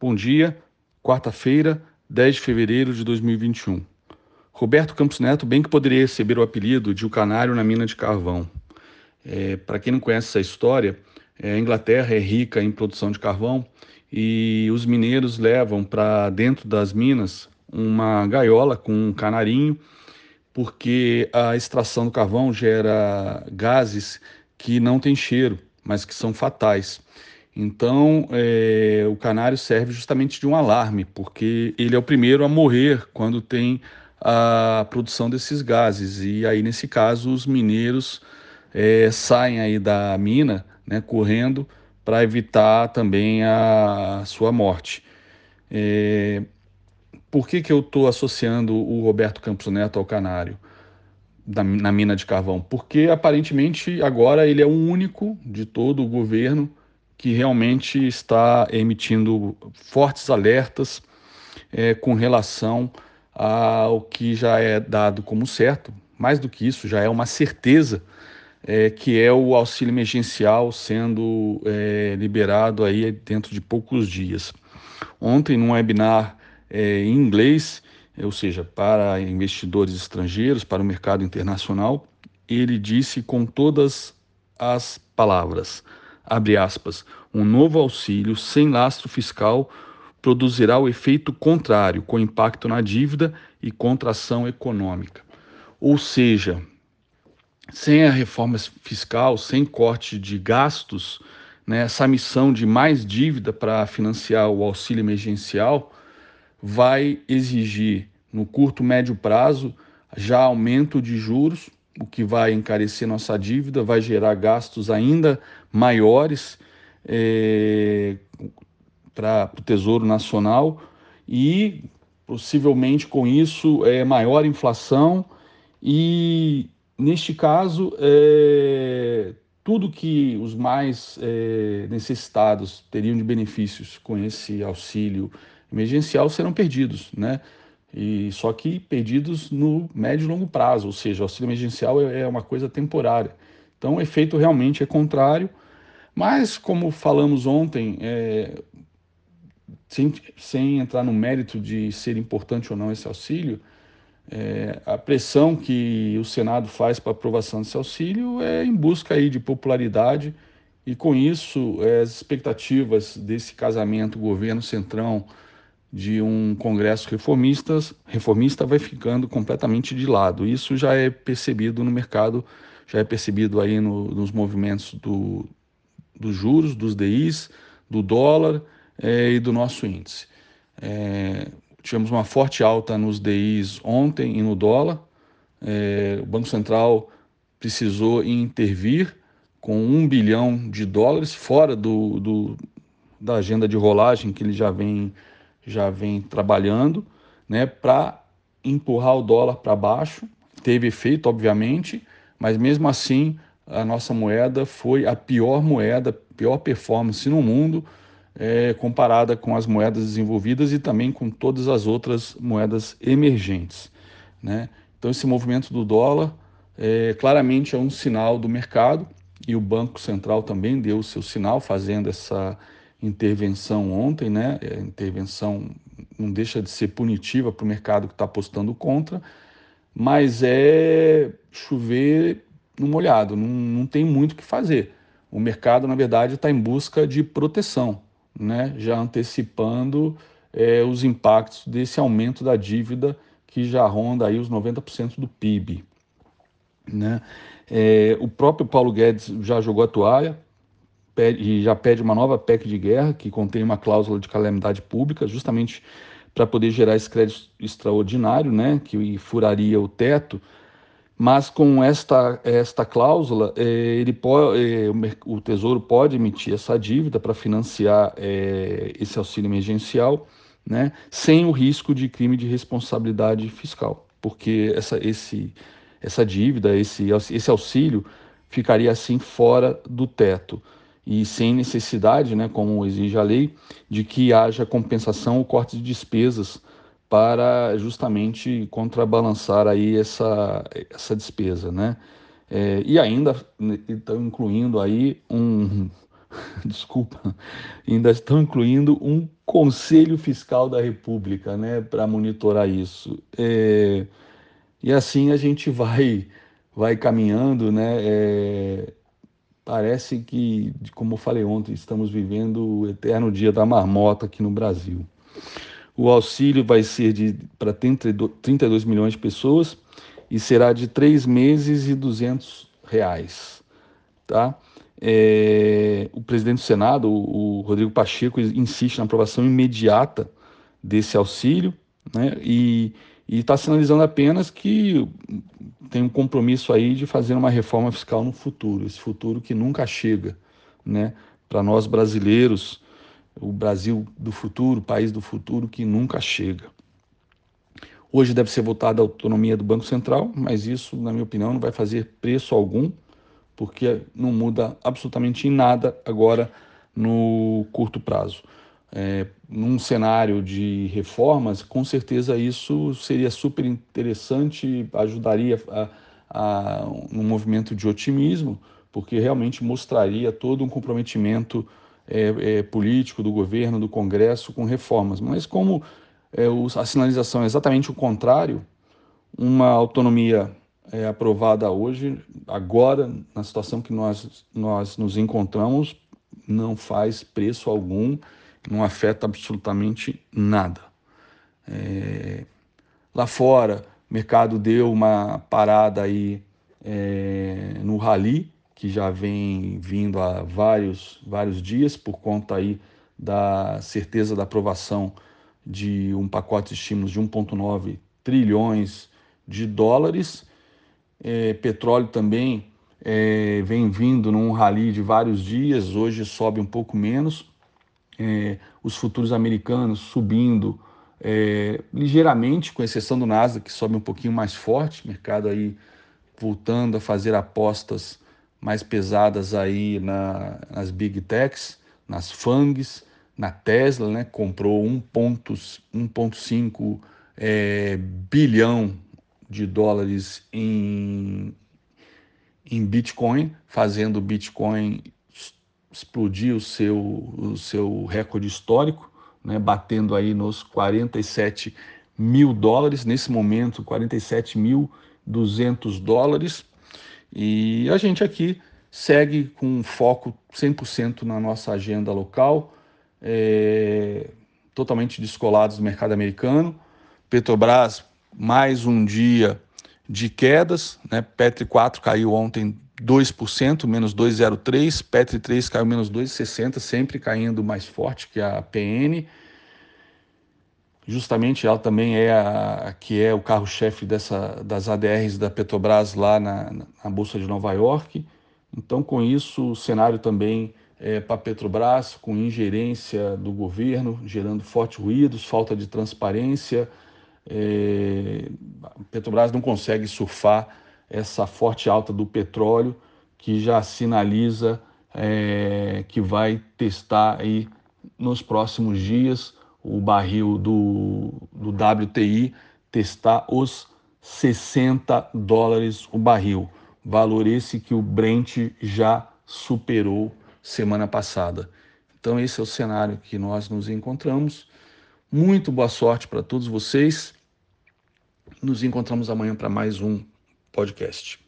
Bom dia, quarta-feira, 10 de fevereiro de 2021. Roberto Campos Neto bem que poderia receber o apelido de o canário na mina de carvão. É, Para quem não conhece essa história, é, a Inglaterra é rica em produção de carvão e os mineiros levam para dentro das minas uma gaiola com um canarinho, porque a extração do carvão gera gases que não têm cheiro, mas que são fatais. Então, é, o canário serve justamente de um alarme, porque ele é o primeiro a morrer quando tem a produção desses gases. E aí, nesse caso, os mineiros é, saem aí da mina, né, correndo para evitar também a sua morte. É, por que, que eu estou associando o Roberto Campos Neto ao canário na, na mina de carvão? Porque aparentemente agora ele é o único de todo o governo que realmente está emitindo fortes alertas é, com relação ao que já é dado como certo. Mais do que isso, já é uma certeza é, que é o auxílio emergencial sendo é, liberado aí dentro de poucos dias. Ontem, num webinar é, em inglês, ou seja, para investidores estrangeiros, para o mercado internacional, ele disse com todas as palavras: abre aspas, um novo auxílio sem lastro fiscal produzirá o efeito contrário, com impacto na dívida e contração econômica. Ou seja, sem a reforma fiscal, sem corte de gastos, né, essa missão de mais dívida para financiar o auxílio emergencial vai exigir, no curto médio prazo, já aumento de juros, o que vai encarecer nossa dívida, vai gerar gastos ainda maiores é, para o Tesouro Nacional e possivelmente com isso é, maior inflação e neste caso é, tudo que os mais é, necessitados teriam de benefícios com esse auxílio emergencial serão perdidos, né? E só que perdidos no médio e longo prazo, ou seja, o auxílio emergencial é, é uma coisa temporária. Então, o efeito realmente é contrário, mas como falamos ontem, é, sem, sem entrar no mérito de ser importante ou não esse auxílio, é, a pressão que o Senado faz para aprovação desse auxílio é em busca aí de popularidade e com isso é, as expectativas desse casamento governo-centrão de um Congresso reformistas, reformista vai ficando completamente de lado. Isso já é percebido no mercado, já é percebido aí no, nos movimentos do, dos juros, dos DIs, do dólar é, e do nosso índice. É, tivemos uma forte alta nos DIs ontem e no dólar. É, o Banco Central precisou intervir com um bilhão de dólares fora do, do, da agenda de rolagem que ele já vem já vem trabalhando, né, para empurrar o dólar para baixo. Teve efeito, obviamente, mas mesmo assim a nossa moeda foi a pior moeda, pior performance no mundo, é, comparada com as moedas desenvolvidas e também com todas as outras moedas emergentes. Né? Então, esse movimento do dólar é, claramente é um sinal do mercado e o Banco Central também deu o seu sinal fazendo essa intervenção ontem, né? A é, intervenção não deixa de ser punitiva para o mercado que está apostando contra, mas é chover no molhado, não, não tem muito o que fazer. O mercado, na verdade, está em busca de proteção, né? já antecipando é, os impactos desse aumento da dívida que já ronda aí os 90% do PIB. Né? É, o próprio Paulo Guedes já jogou a toalha, pede, e já pede uma nova PEC de guerra, que contém uma cláusula de calamidade pública, justamente para poder gerar esse crédito extraordinário, né, que furaria o teto. Mas com esta, esta cláusula, eh, ele pode, eh, o Tesouro pode emitir essa dívida para financiar eh, esse auxílio emergencial, né, sem o risco de crime de responsabilidade fiscal, porque essa, esse, essa dívida, esse, esse auxílio, ficaria assim fora do teto e sem necessidade, né, como exige a lei, de que haja compensação ou corte de despesas para justamente contrabalançar aí essa, essa despesa, né? É, e ainda então, incluindo aí um desculpa, ainda estão incluindo um Conselho Fiscal da República, né, para monitorar isso. É, e assim a gente vai, vai caminhando, né? É, parece que, como eu falei ontem, estamos vivendo o eterno dia da marmota aqui no Brasil. O auxílio vai ser de para 32 milhões de pessoas e será de três meses e 200 reais, tá? É, o presidente do Senado, o, o Rodrigo Pacheco, insiste na aprovação imediata desse auxílio, né? E está sinalizando apenas que tem um compromisso aí de fazer uma reforma fiscal no futuro, esse futuro que nunca chega, né? Para nós brasileiros, o Brasil do futuro, o país do futuro que nunca chega. Hoje deve ser votada a autonomia do Banco Central, mas isso, na minha opinião, não vai fazer preço algum, porque não muda absolutamente em nada agora no curto prazo. É, num cenário de reformas, com certeza isso seria super interessante, ajudaria a, a, um movimento de otimismo, porque realmente mostraria todo um comprometimento é, é, político do governo, do Congresso com reformas. Mas como é, a sinalização é exatamente o contrário, uma autonomia é, aprovada hoje, agora, na situação que nós, nós nos encontramos, não faz preço algum, não afeta absolutamente nada. É, lá fora, o mercado deu uma parada aí é, no rally, que já vem vindo há vários, vários dias por conta aí da certeza da aprovação de um pacote de estímulos de 1,9 trilhões de dólares. É, petróleo também é, vem vindo num rally de vários dias, hoje sobe um pouco menos. É, os futuros americanos subindo é, ligeiramente, com exceção do Nasdaq, que sobe um pouquinho mais forte, mercado aí voltando a fazer apostas mais pesadas aí na, nas big techs, nas FANGs, na Tesla, né? comprou 1,5 é, bilhão de dólares em, em Bitcoin, fazendo Bitcoin explodir o seu, o seu recorde histórico, né? batendo aí nos 47 mil dólares, nesse momento 47.200 dólares, e a gente aqui segue com foco 100% na nossa agenda local, é, totalmente descolados do mercado americano. Petrobras, mais um dia de quedas, né? Petri 4 caiu ontem 2%, menos 2,03%, Petri 3 caiu menos 2,60%, sempre caindo mais forte que a PN justamente ela também é a, que é o carro-chefe das ADRs da Petrobras lá na, na, bolsa de Nova York. Então, com isso, o cenário também é para a Petrobras, com ingerência do governo, gerando fortes ruídos, falta de transparência. É, a Petrobras não consegue surfar essa forte alta do petróleo, que já sinaliza é, que vai testar aí nos próximos dias o barril do, do WTI testar os 60 dólares o barril. Valor esse que o Brent já superou semana passada. Então, esse é o cenário que nós nos encontramos. Muito boa sorte para todos vocês. Nos encontramos amanhã para mais um podcast.